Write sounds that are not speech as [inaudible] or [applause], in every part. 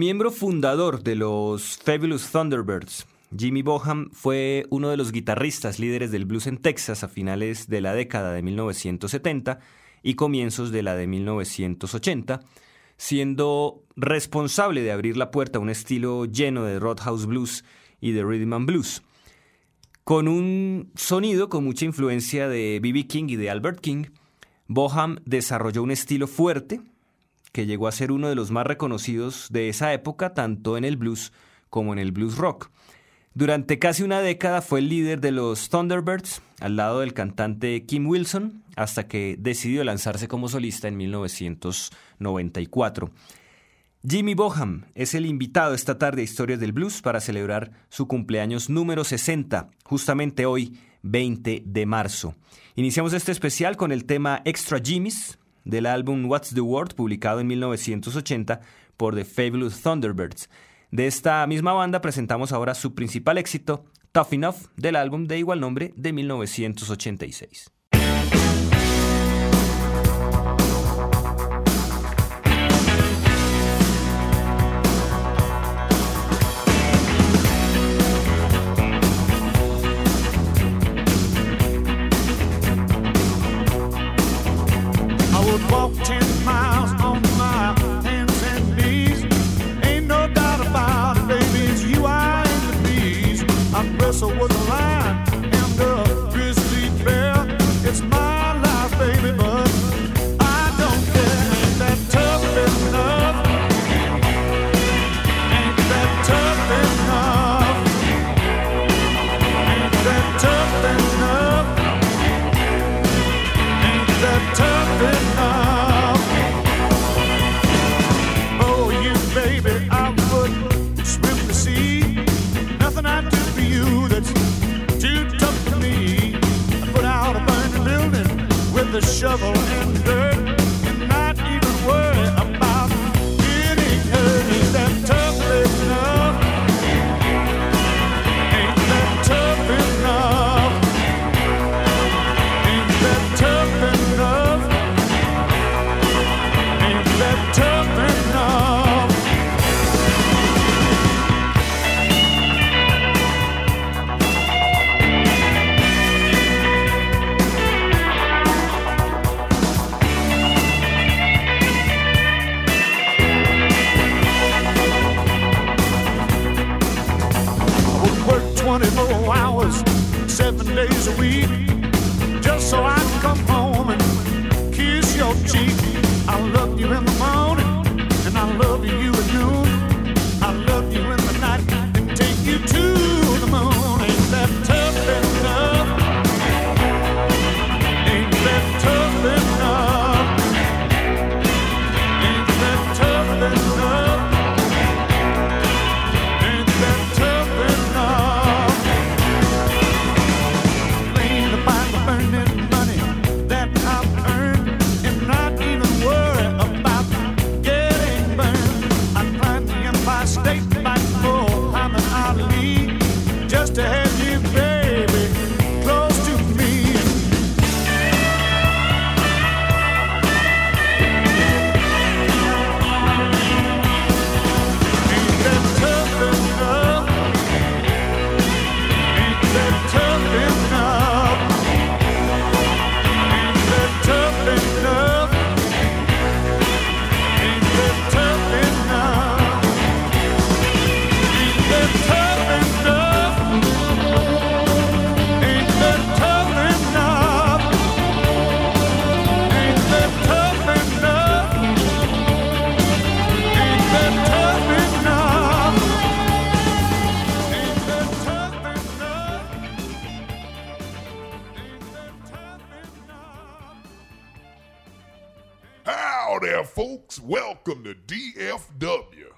Miembro fundador de los Fabulous Thunderbirds, Jimmy Boham fue uno de los guitarristas líderes del blues en Texas a finales de la década de 1970 y comienzos de la de 1980, siendo responsable de abrir la puerta a un estilo lleno de Roadhouse Blues y de Rhythm and Blues. Con un sonido con mucha influencia de B.B. King y de Albert King, Boham desarrolló un estilo fuerte que llegó a ser uno de los más reconocidos de esa época tanto en el blues como en el blues rock. Durante casi una década fue el líder de los Thunderbirds, al lado del cantante Kim Wilson, hasta que decidió lanzarse como solista en 1994. Jimmy Boham es el invitado esta tarde a Historias del Blues para celebrar su cumpleaños número 60, justamente hoy, 20 de marzo. Iniciamos este especial con el tema Extra Jimmy's del álbum What's the Word, publicado en 1980 por The Fabulous Thunderbirds. De esta misma banda presentamos ahora su principal éxito, Tough Enough, del álbum de igual nombre de 1986. shovel We. there, folks. Welcome to DFW.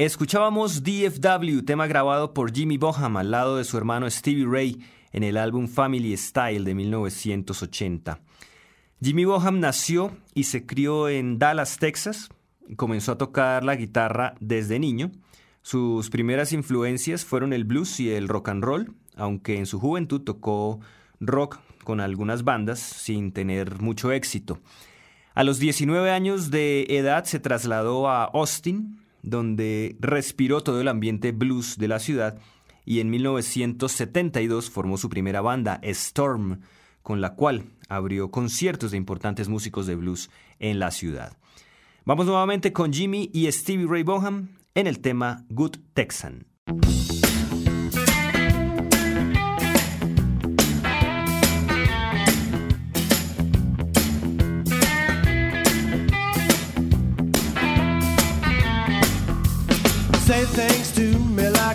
Escuchábamos DFW, tema grabado por Jimmy Boham al lado de su hermano Stevie Ray en el álbum Family Style de 1980. Jimmy Boham nació y se crió en Dallas, Texas. Comenzó a tocar la guitarra desde niño. Sus primeras influencias fueron el blues y el rock and roll, aunque en su juventud tocó rock con algunas bandas sin tener mucho éxito. A los 19 años de edad se trasladó a Austin, donde respiró todo el ambiente blues de la ciudad y en 1972 formó su primera banda, Storm, con la cual abrió conciertos de importantes músicos de blues en la ciudad. Vamos nuevamente con Jimmy y Stevie Ray Boham en el tema Good Texan.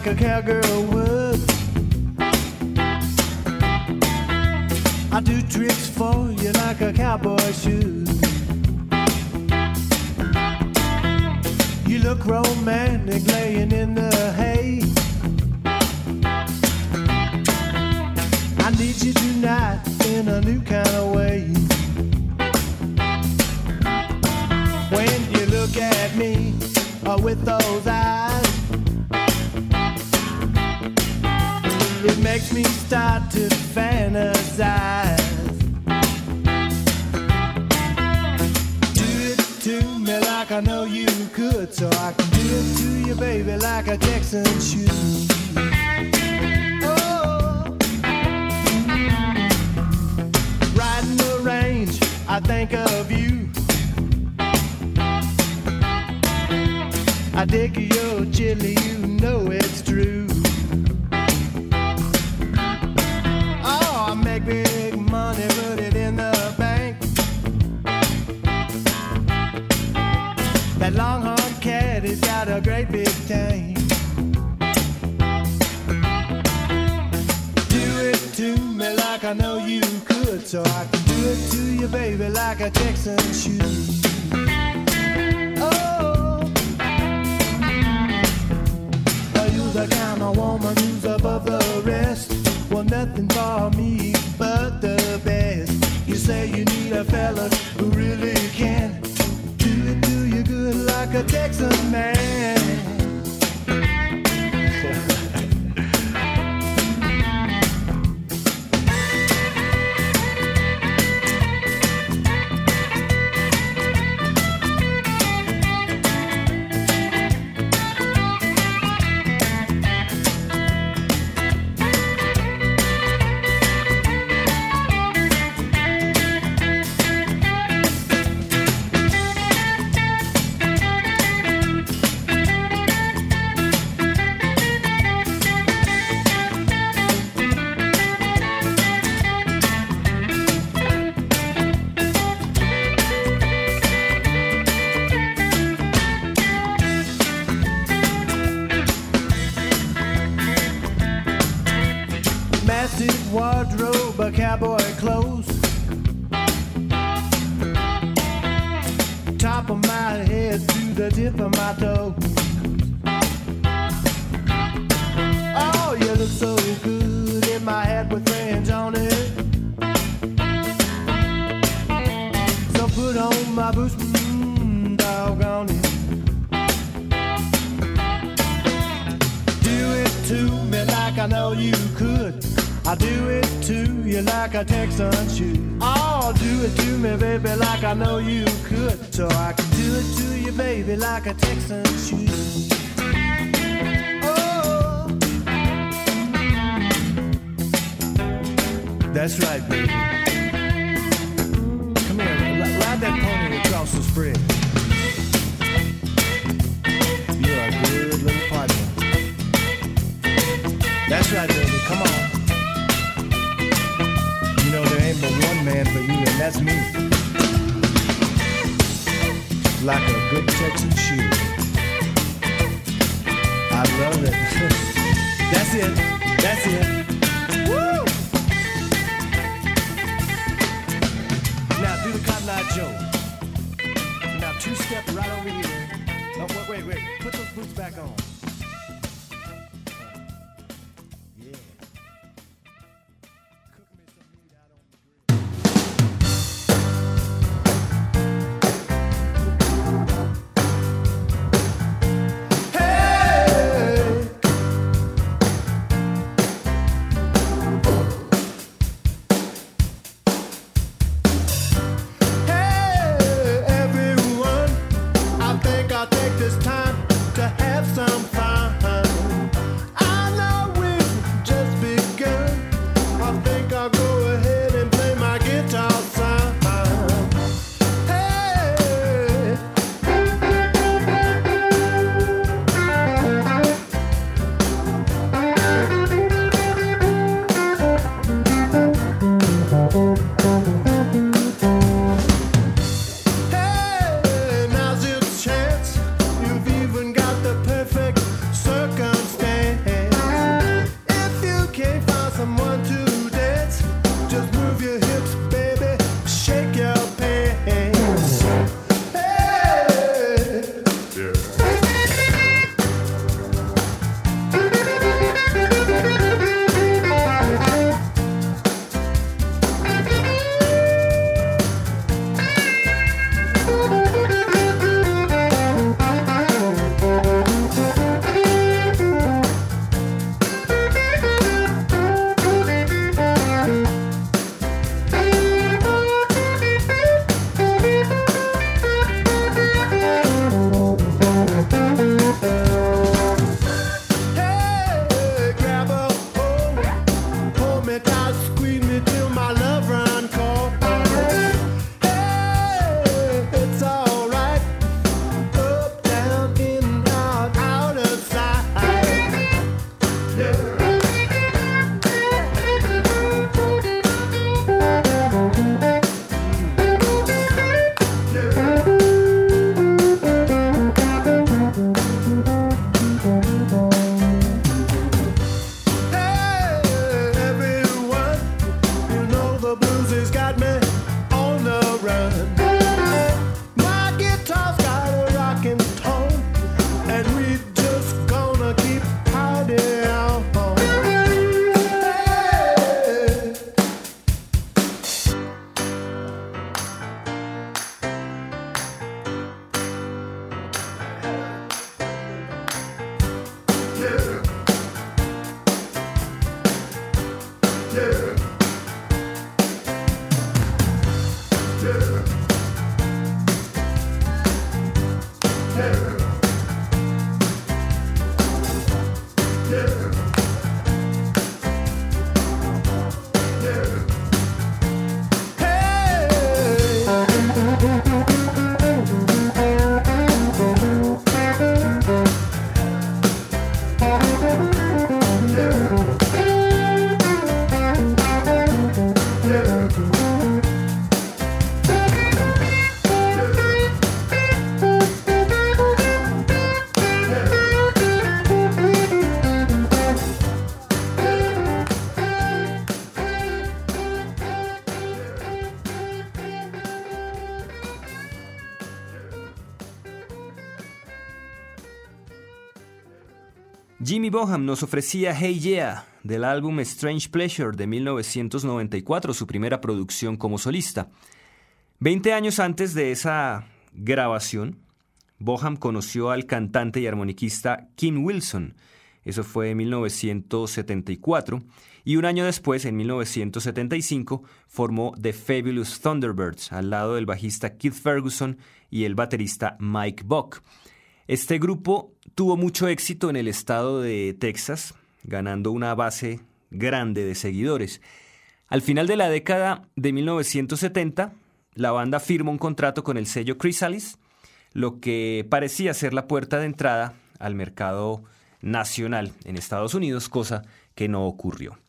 Like a cowgirl would. I do tricks for you like a cowboy should. You look romantic laying in the hay. I need you tonight in a new kind of way. When you look at me uh, with those eyes. Makes me start to fantasize. Do it to me like I know you could, so I can do it to you, baby, like a Texan should. Oh, riding the range, I think of you. I dig your chili, you know it's true. So I can do it to you, baby, like a Texan should. Oh, oh are you the kind of woman who's above the rest? Well, nothing for me but the best. You say you need a fella who really can do it, do you good like a Texan man. A Texan should. Oh, do it to me, baby, like I know you could. So I can do it to you, baby, like a Texan should. Oh, that's right, baby. Come here, ride that pony That's baby. Come on You know there ain't but one man for you, and that's me. Like a good Texan shoe. I love it. [laughs] that's it. That's it. Woo! Now do the Cotton Eye Joe. Now two step right over here. No, wait, wait, wait. Put those boots back on. Nos ofrecía Hey Yeah del álbum Strange Pleasure de 1994, su primera producción como solista. Veinte años antes de esa grabación, Boham conoció al cantante y armoniquista Kim Wilson. Eso fue en 1974. Y un año después, en 1975, formó The Fabulous Thunderbirds al lado del bajista Keith Ferguson y el baterista Mike Buck. Este grupo tuvo mucho éxito en el estado de Texas, ganando una base grande de seguidores. Al final de la década de 1970, la banda firma un contrato con el sello Chrysalis, lo que parecía ser la puerta de entrada al mercado nacional en Estados Unidos, cosa que no ocurrió.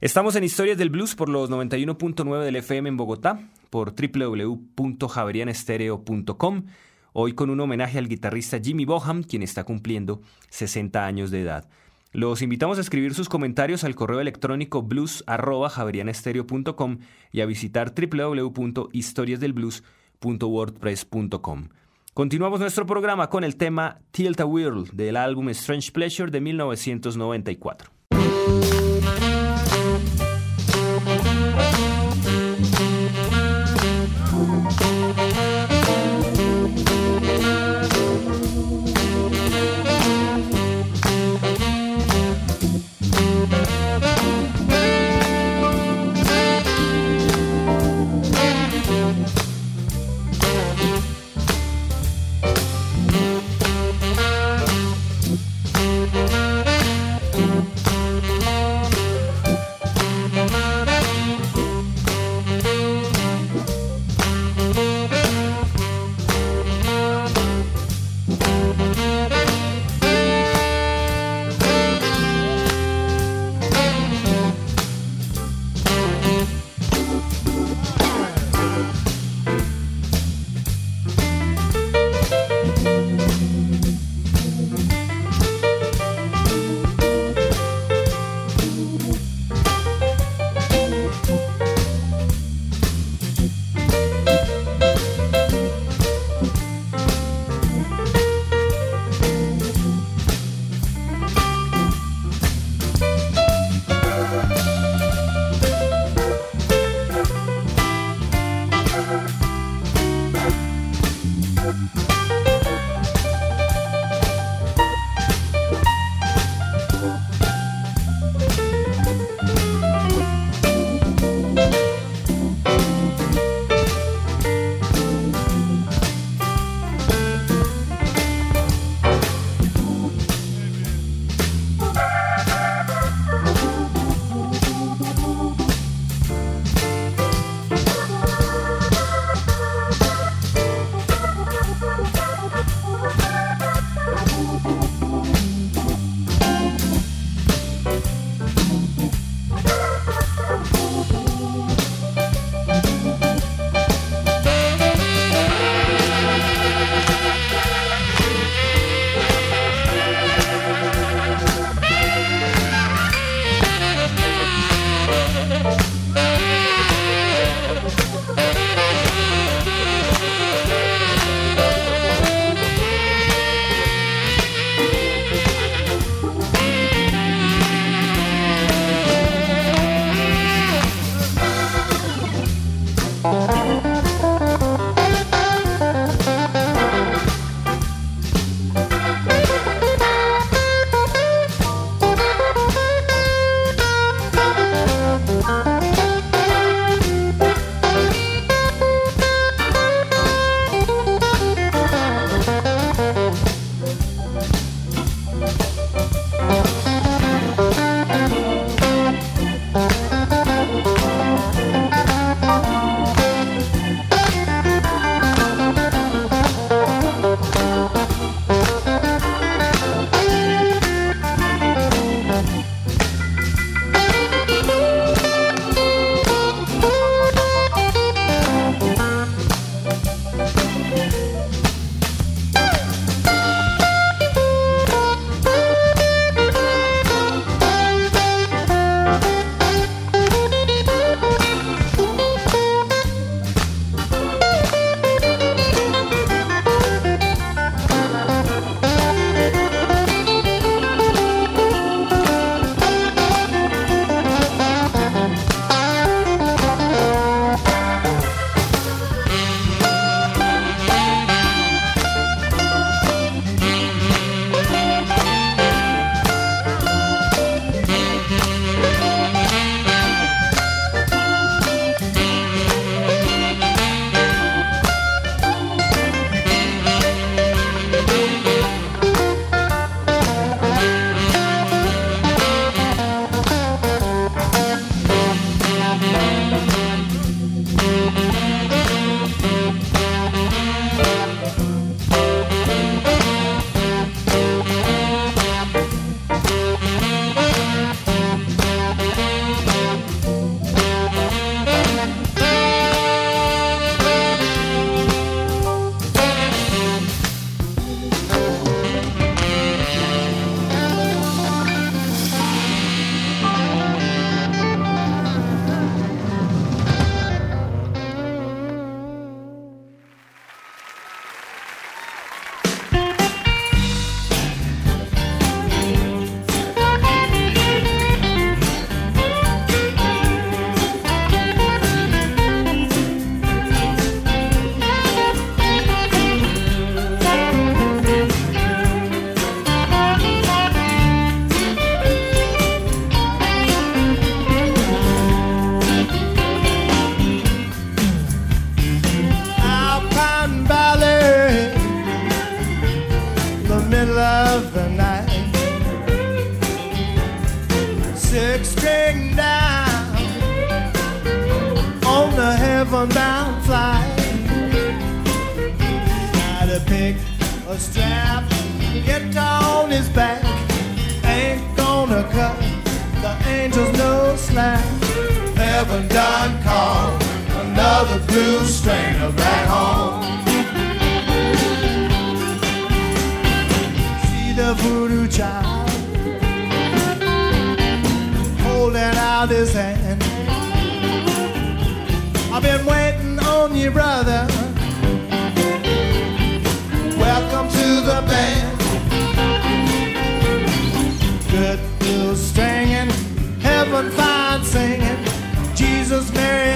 Estamos en Historias del Blues por los 91.9 del FM en Bogotá, por www.javerianestereo.com hoy con un homenaje al guitarrista Jimmy Boham, quien está cumpliendo 60 años de edad. Los invitamos a escribir sus comentarios al correo electrónico blues.javerianestereo.com y a visitar www.historiasdelblues.wordpress.com. Continuamos nuestro programa con el tema Tilt a Whirl del álbum Strange Pleasure de 1994.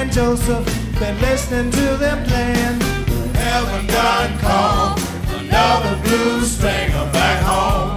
and Joseph been listening to their plan. Heaven done called another blues stringer back home.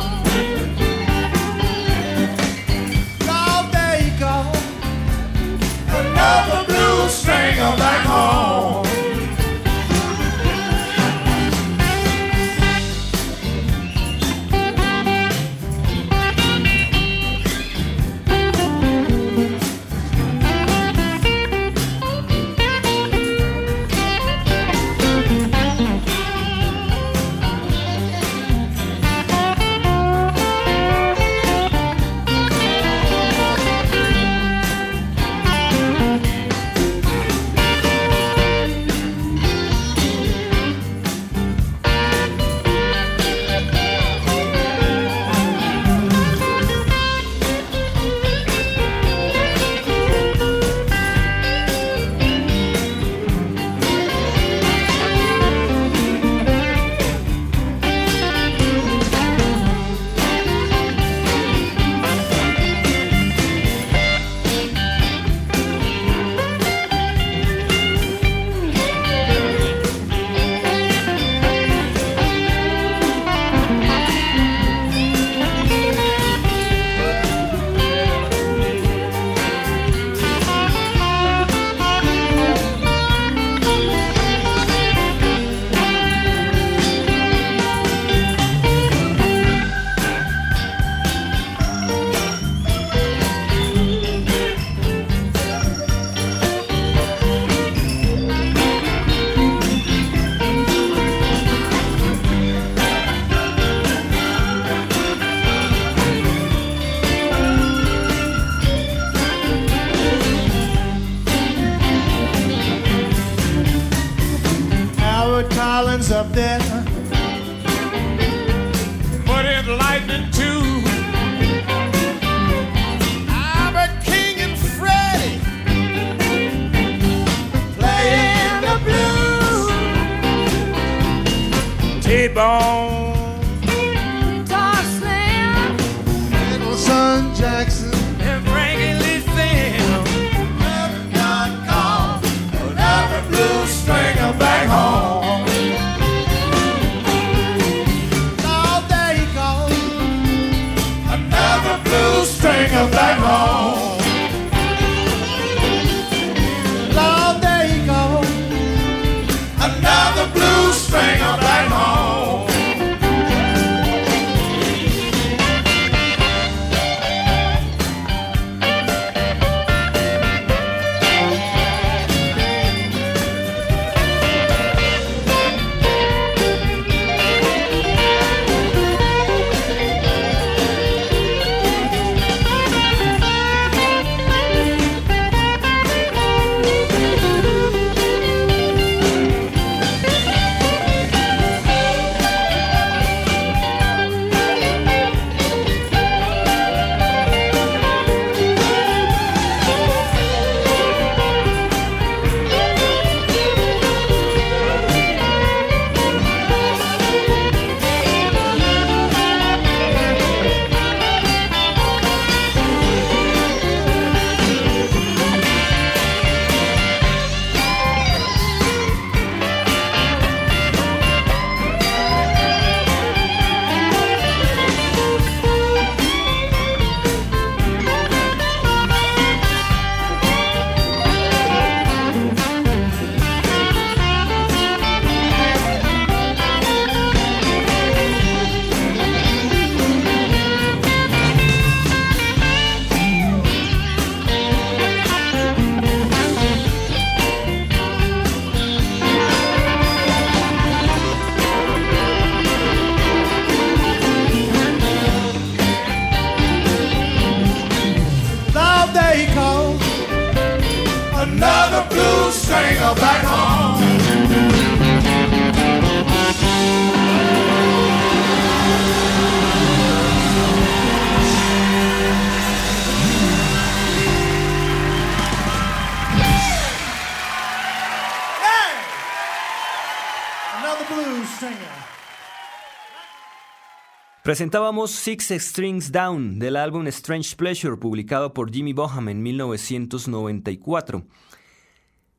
Presentábamos Six Strings Down del álbum Strange Pleasure publicado por Jimmy Boham en 1994.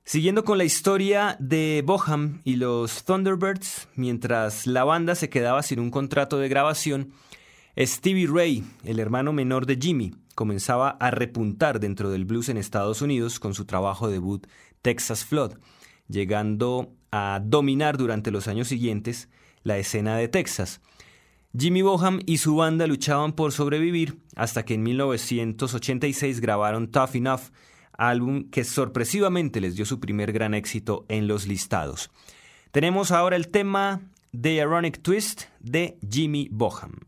Siguiendo con la historia de Boham y los Thunderbirds, mientras la banda se quedaba sin un contrato de grabación, Stevie Ray, el hermano menor de Jimmy, comenzaba a repuntar dentro del blues en Estados Unidos con su trabajo debut Texas Flood, llegando a dominar durante los años siguientes la escena de Texas. Jimmy Boham y su banda luchaban por sobrevivir hasta que en 1986 grabaron Tough Enough, álbum que sorpresivamente les dio su primer gran éxito en los listados. Tenemos ahora el tema The Ironic Twist de Jimmy Boham.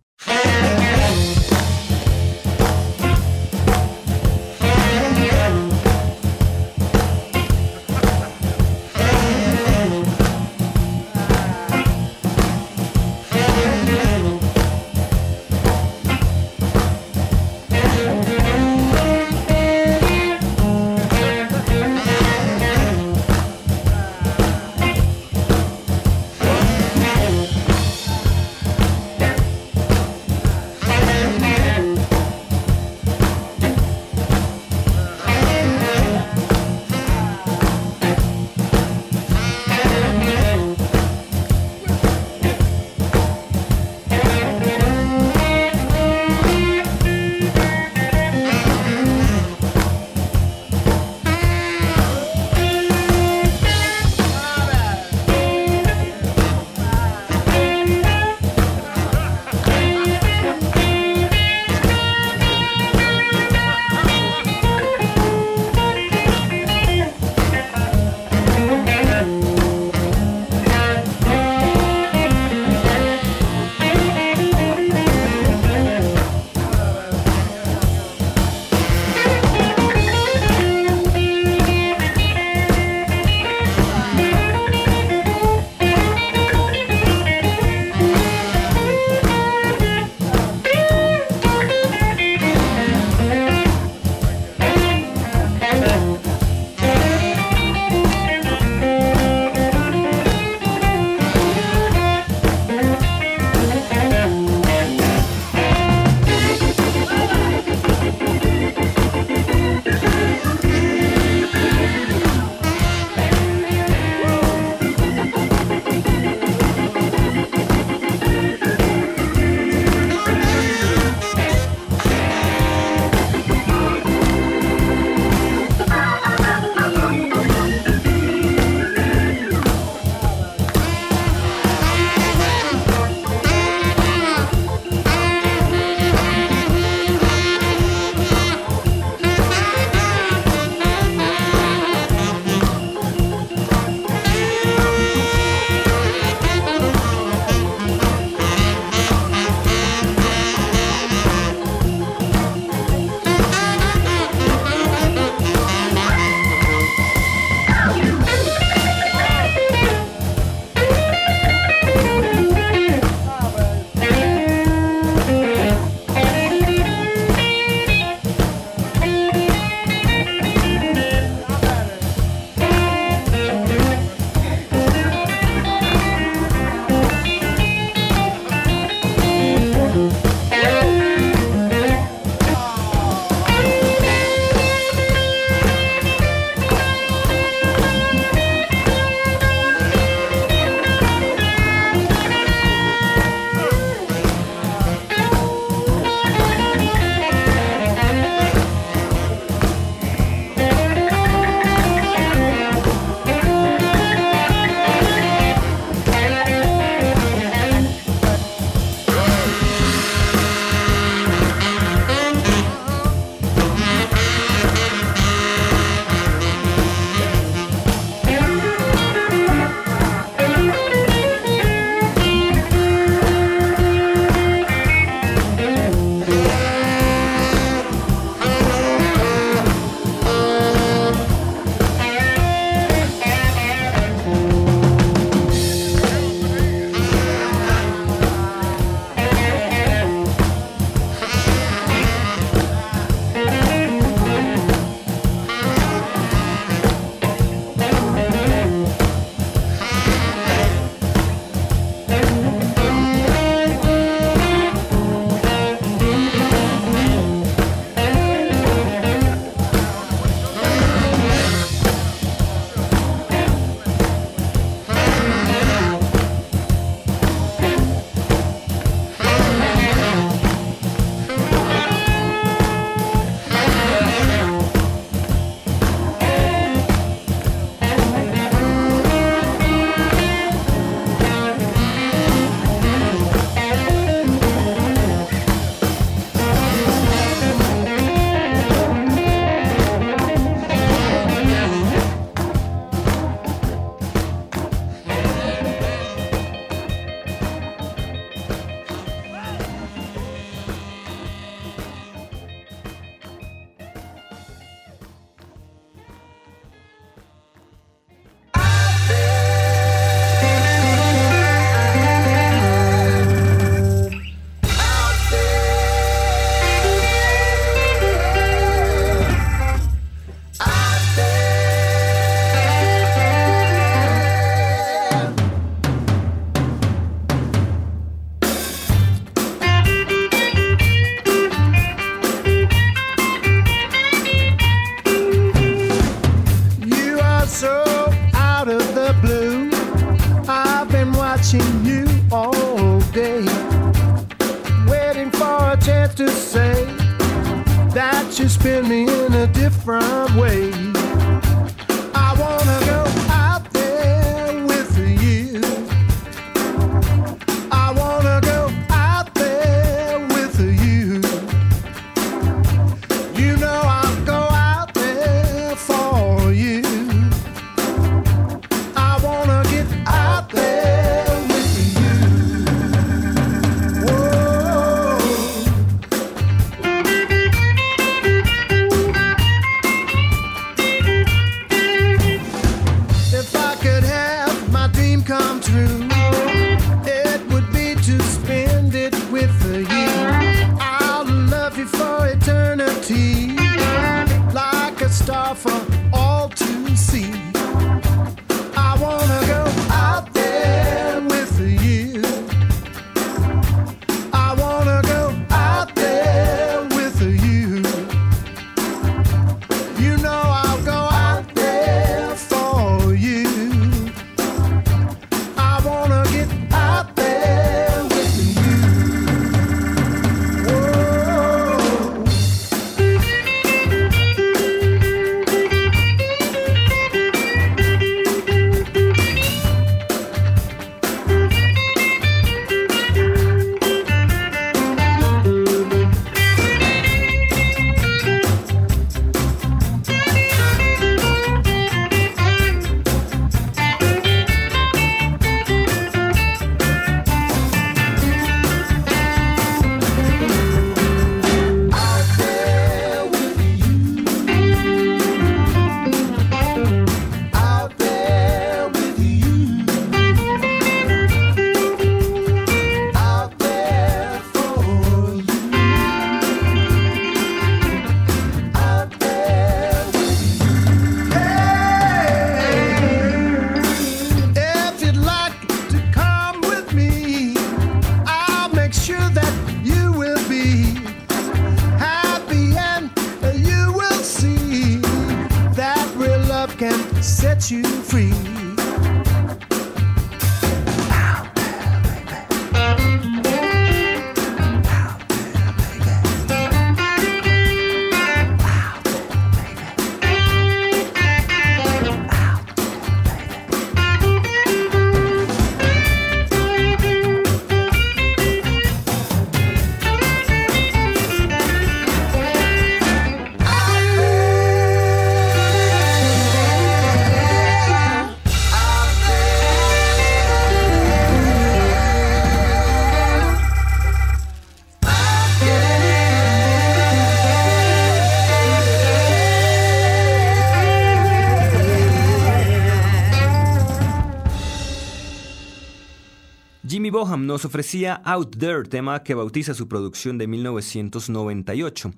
Nos ofrecía Out There, tema que bautiza su producción de 1998.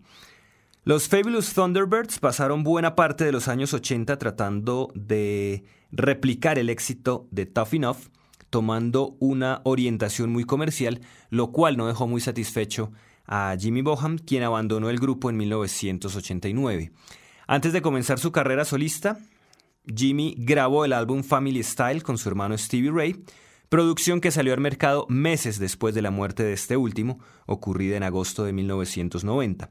Los Fabulous Thunderbirds pasaron buena parte de los años 80 tratando de replicar el éxito de Tough Enough, tomando una orientación muy comercial, lo cual no dejó muy satisfecho a Jimmy Boham, quien abandonó el grupo en 1989. Antes de comenzar su carrera solista, Jimmy grabó el álbum Family Style con su hermano Stevie Ray, producción que salió al mercado meses después de la muerte de este último, ocurrida en agosto de 1990.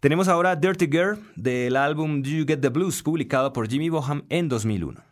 Tenemos ahora Dirty Girl del álbum Do You Get the Blues, publicado por Jimmy Boham en 2001.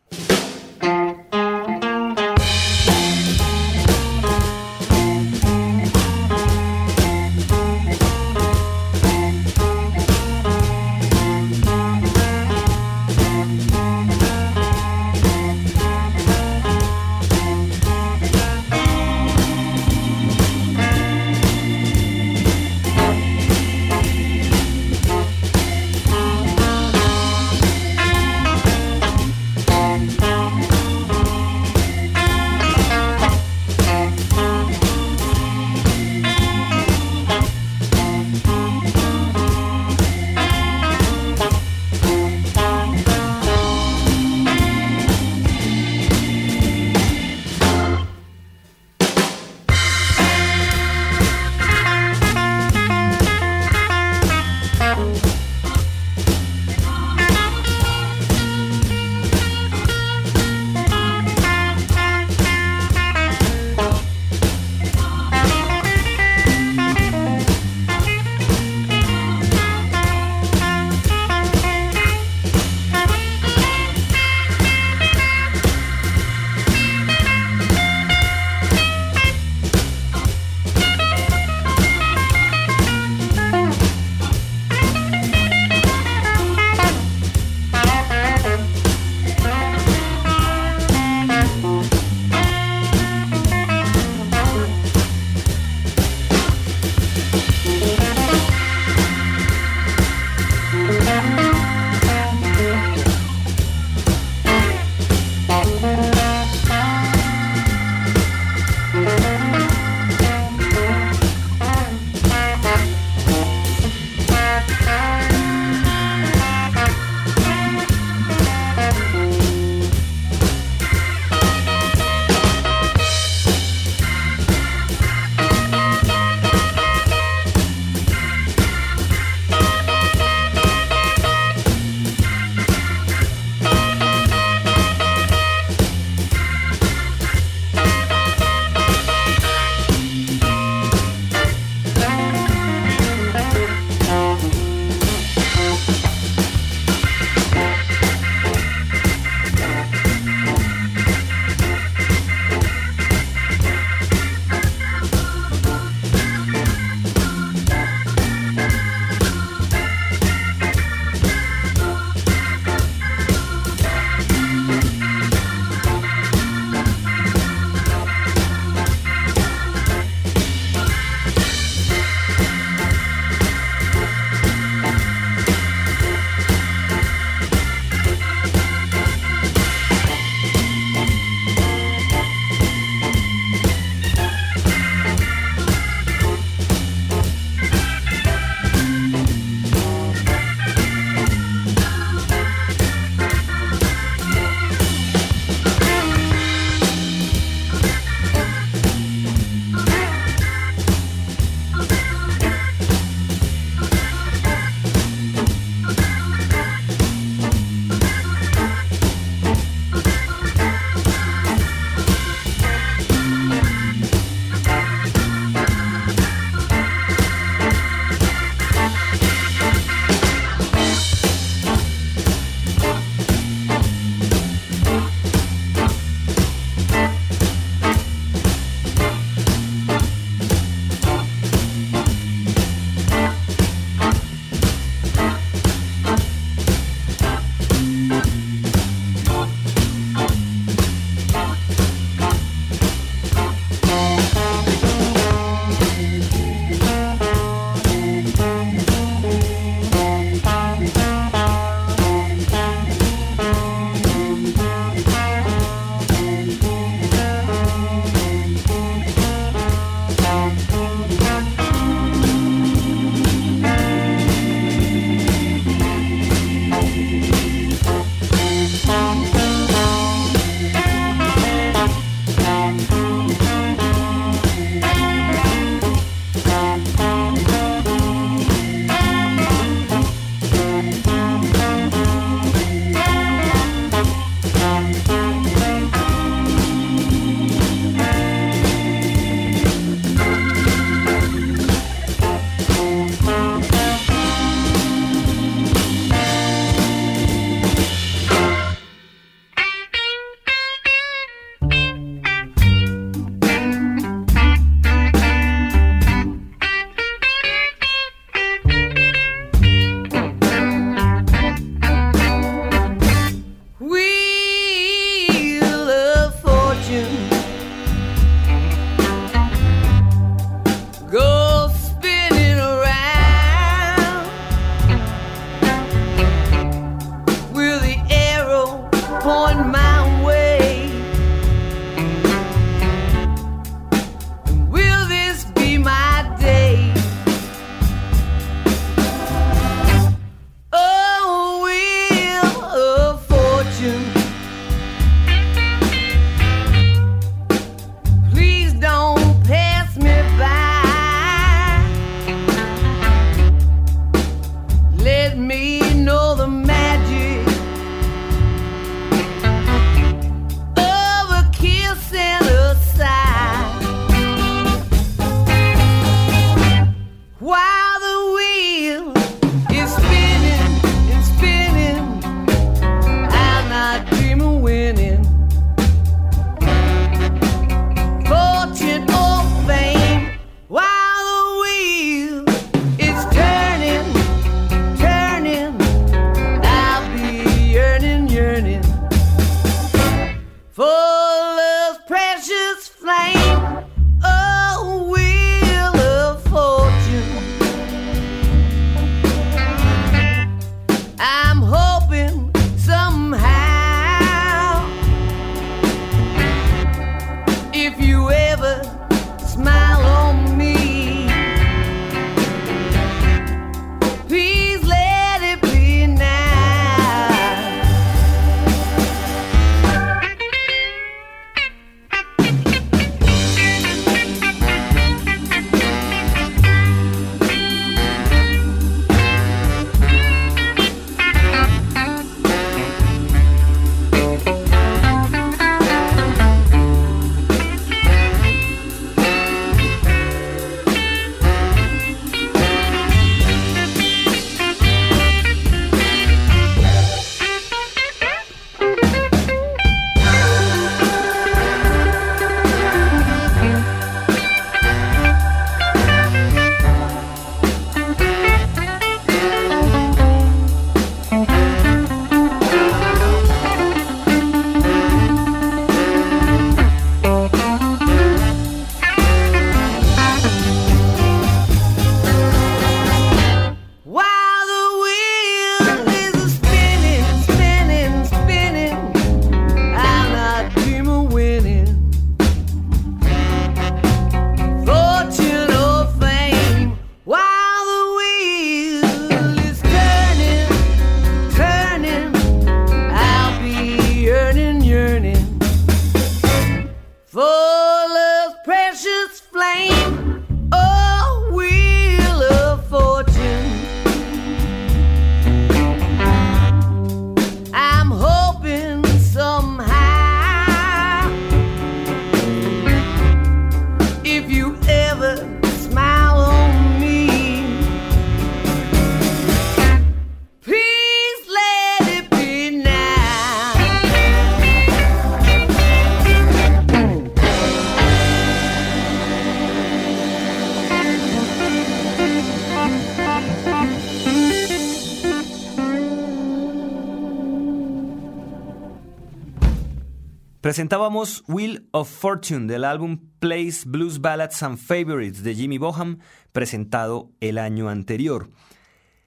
Presentábamos Wheel of Fortune del álbum Plays Blues Ballads and Favorites de Jimmy Boham, presentado el año anterior.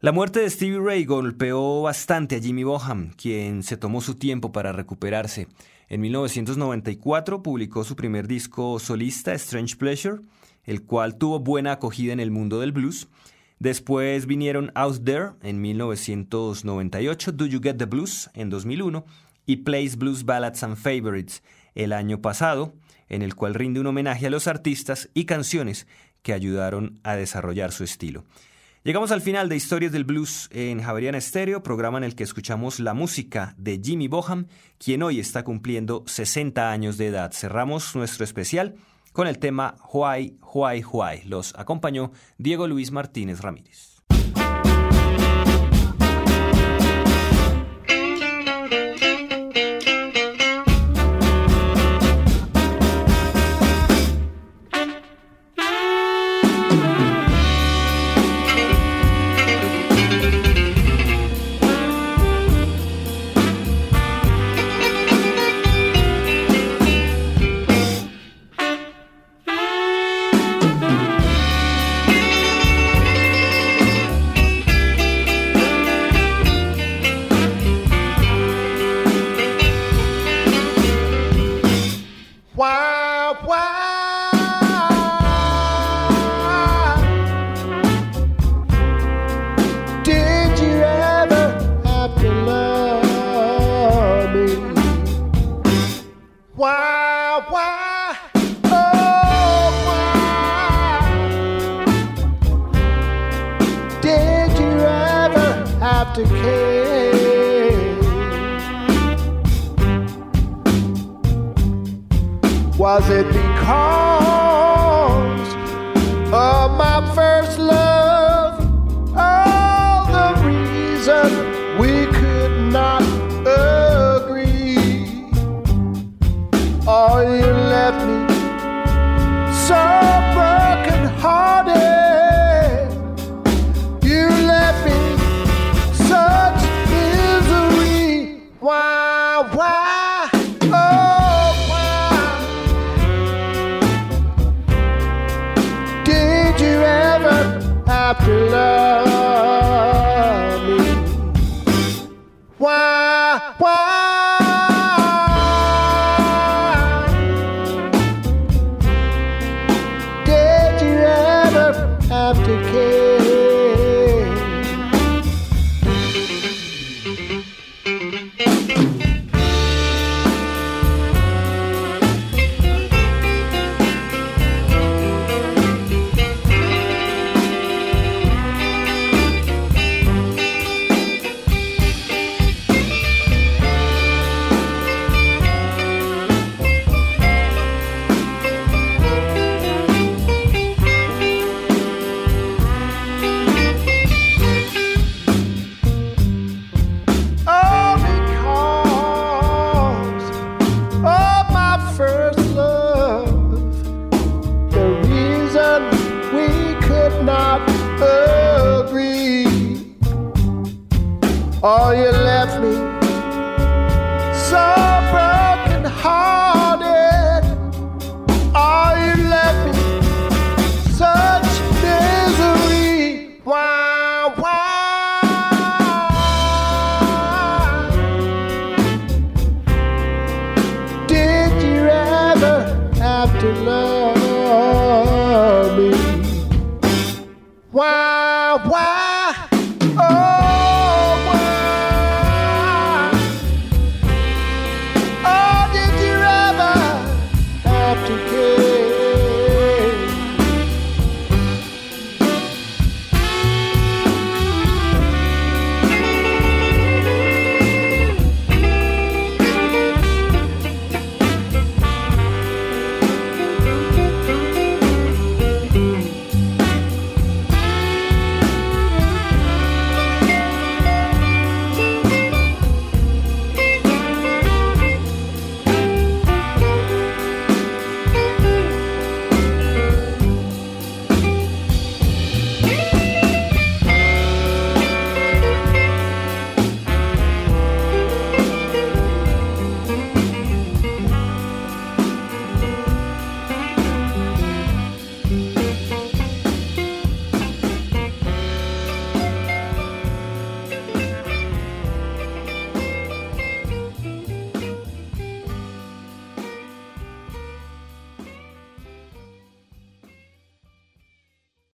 La muerte de Stevie Ray golpeó bastante a Jimmy Boham, quien se tomó su tiempo para recuperarse. En 1994 publicó su primer disco solista, Strange Pleasure, el cual tuvo buena acogida en el mundo del blues. Después vinieron Out There en 1998, Do You Get the Blues en 2001 y Plays Blues Ballads and Favorites el año pasado, en el cual rinde un homenaje a los artistas y canciones que ayudaron a desarrollar su estilo. Llegamos al final de Historias del Blues en Javeriana Estéreo, programa en el que escuchamos la música de Jimmy Boham, quien hoy está cumpliendo 60 años de edad. Cerramos nuestro especial con el tema Why, Why, Why. Los acompañó Diego Luis Martínez Ramírez. decay. Was it because? All you left me